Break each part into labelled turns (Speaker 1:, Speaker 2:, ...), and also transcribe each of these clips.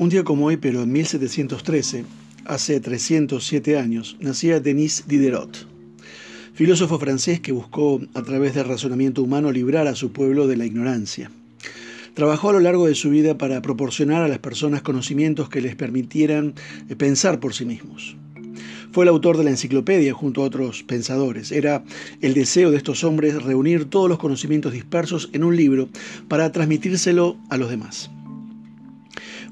Speaker 1: Un día como hoy, pero en 1713, hace 307 años, nacía Denis Diderot, filósofo francés que buscó, a través del razonamiento humano, librar a su pueblo de la ignorancia. Trabajó a lo largo de su vida para proporcionar a las personas conocimientos que les permitieran eh, pensar por sí mismos. Fue el autor de la enciclopedia junto a otros pensadores. Era el deseo de estos hombres reunir todos los conocimientos dispersos en un libro para transmitírselo a los demás.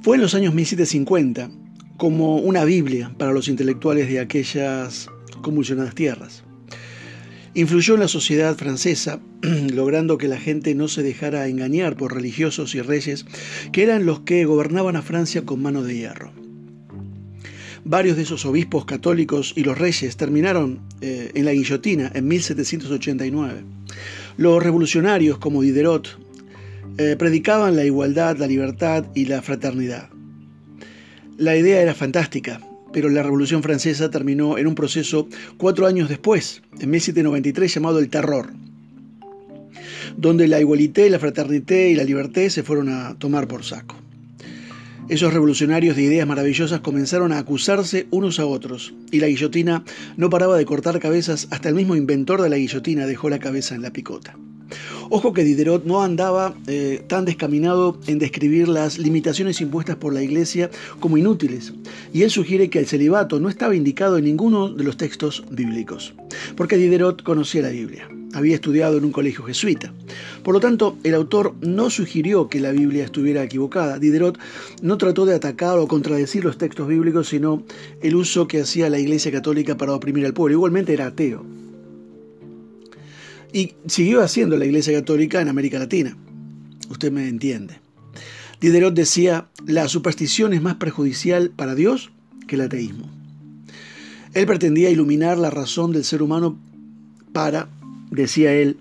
Speaker 1: Fue en los años 1750 como una Biblia para los intelectuales de aquellas convulsionadas tierras. Influyó en la sociedad francesa, logrando que la gente no se dejara engañar por religiosos y reyes, que eran los que gobernaban a Francia con mano de hierro. Varios de esos obispos católicos y los reyes terminaron eh, en la guillotina en 1789. Los revolucionarios como Diderot eh, predicaban la igualdad, la libertad y la fraternidad. La idea era fantástica, pero la Revolución Francesa terminó en un proceso cuatro años después, en 1793, llamado el Terror, donde la igualité, la fraternité y la liberté se fueron a tomar por saco. Esos revolucionarios de ideas maravillosas comenzaron a acusarse unos a otros, y la guillotina no paraba de cortar cabezas hasta el mismo inventor de la guillotina dejó la cabeza en la picota. Ojo que Diderot no andaba eh, tan descaminado en describir las limitaciones impuestas por la Iglesia como inútiles, y él sugiere que el celibato no estaba indicado en ninguno de los textos bíblicos, porque Diderot conocía la Biblia, había estudiado en un colegio jesuita. Por lo tanto, el autor no sugirió que la Biblia estuviera equivocada. Diderot no trató de atacar o contradecir los textos bíblicos, sino el uso que hacía la Iglesia Católica para oprimir al pueblo. Igualmente era ateo y siguió haciendo la Iglesia Católica en América Latina. Usted me entiende. Diderot decía, la superstición es más perjudicial para Dios que el ateísmo. Él pretendía iluminar la razón del ser humano para, decía él,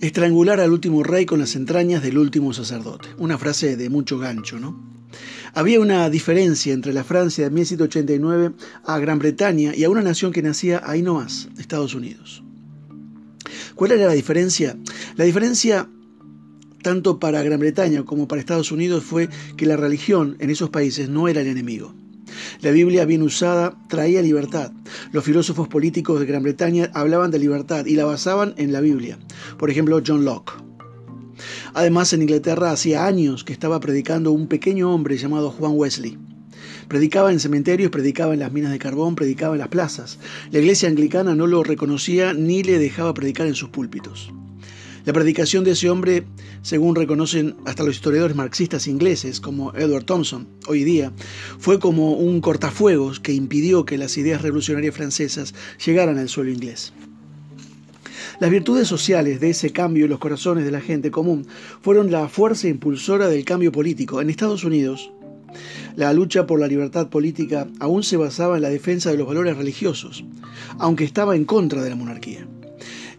Speaker 1: estrangular al último rey con las entrañas del último sacerdote. Una frase de mucho gancho, ¿no? Había una diferencia entre la Francia de 1789 a Gran Bretaña y a una nación que nacía ahí nomás, Estados Unidos. ¿Cuál era la diferencia? La diferencia tanto para Gran Bretaña como para Estados Unidos fue que la religión en esos países no era el enemigo. La Biblia bien usada traía libertad. Los filósofos políticos de Gran Bretaña hablaban de libertad y la basaban en la Biblia. Por ejemplo, John Locke. Además, en Inglaterra hacía años que estaba predicando un pequeño hombre llamado Juan Wesley. Predicaba en cementerios, predicaba en las minas de carbón, predicaba en las plazas. La iglesia anglicana no lo reconocía ni le dejaba predicar en sus púlpitos. La predicación de ese hombre, según reconocen hasta los historiadores marxistas ingleses como Edward Thompson, hoy día, fue como un cortafuegos que impidió que las ideas revolucionarias francesas llegaran al suelo inglés. Las virtudes sociales de ese cambio en los corazones de la gente común fueron la fuerza impulsora del cambio político. En Estados Unidos, la lucha por la libertad política aún se basaba en la defensa de los valores religiosos, aunque estaba en contra de la monarquía.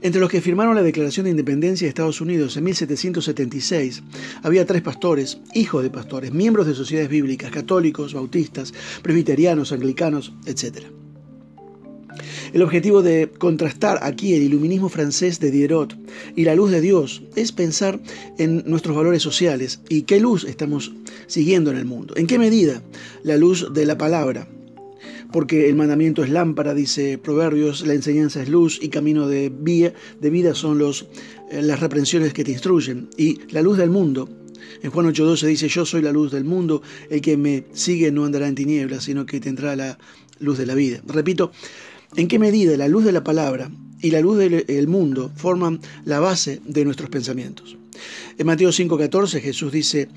Speaker 1: Entre los que firmaron la Declaración de Independencia de Estados Unidos en 1776 había tres pastores, hijos de pastores, miembros de sociedades bíblicas, católicos, bautistas, presbiterianos, anglicanos, etc. El objetivo de contrastar aquí el iluminismo francés de Diderot y la luz de Dios es pensar en nuestros valores sociales y qué luz estamos siguiendo en el mundo. ¿En qué medida la luz de la palabra? Porque el mandamiento es lámpara, dice Proverbios, la enseñanza es luz y camino de vida, de vida son los, eh, las reprensiones que te instruyen. Y la luz del mundo, en Juan 8:12 dice, yo soy la luz del mundo, el que me sigue no andará en tinieblas, sino que tendrá la luz de la vida. Repito, ¿En qué medida la luz de la palabra y la luz del mundo forman la base de nuestros pensamientos? En Mateo 5:14 Jesús dice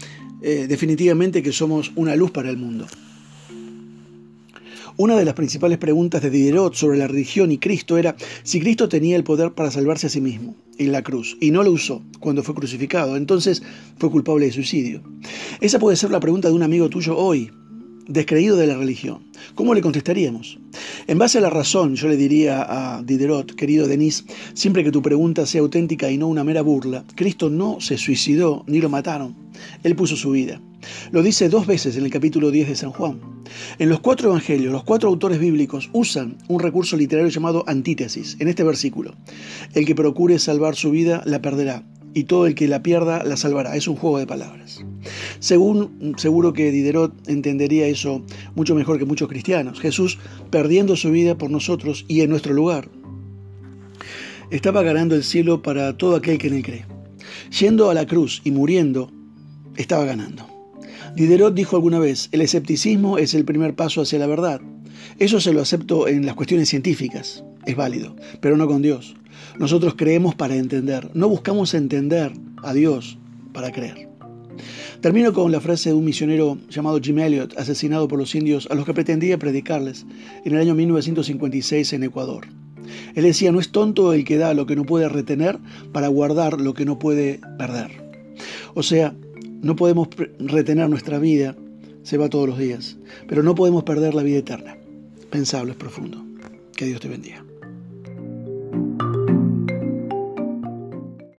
Speaker 1: eh, definitivamente que somos una luz para el mundo. Una de las principales preguntas de Diderot sobre la religión y Cristo era si Cristo tenía el poder para salvarse a sí mismo en la cruz y no lo usó cuando fue crucificado, entonces fue culpable de suicidio. Esa puede ser la pregunta de un amigo tuyo hoy, descreído de la religión. ¿Cómo le contestaríamos? En base a la razón, yo le diría a Diderot, querido Denis, siempre que tu pregunta sea auténtica y no una mera burla, Cristo no se suicidó ni lo mataron. Él puso su vida. Lo dice dos veces en el capítulo 10 de San Juan. En los cuatro evangelios, los cuatro autores bíblicos usan un recurso literario llamado antítesis en este versículo. El que procure salvar su vida la perderá, y todo el que la pierda la salvará. Es un juego de palabras. Según, seguro que Diderot entendería eso mucho mejor que muchos cristianos. Jesús perdiendo su vida por nosotros y en nuestro lugar. Estaba ganando el cielo para todo aquel que en él cree. Yendo a la cruz y muriendo, estaba ganando. Diderot dijo alguna vez, el escepticismo es el primer paso hacia la verdad. Eso se lo acepto en las cuestiones científicas, es válido, pero no con Dios. Nosotros creemos para entender, no buscamos entender a Dios para creer. Termino con la frase de un misionero llamado Jim Elliot, asesinado por los indios a los que pretendía predicarles en el año 1956 en Ecuador. Él decía, no es tonto el que da lo que no puede retener para guardar lo que no puede perder. O sea, no podemos retener nuestra vida, se va todos los días, pero no podemos perder la vida eterna. Pensable, es profundo. Que Dios te bendiga. thank you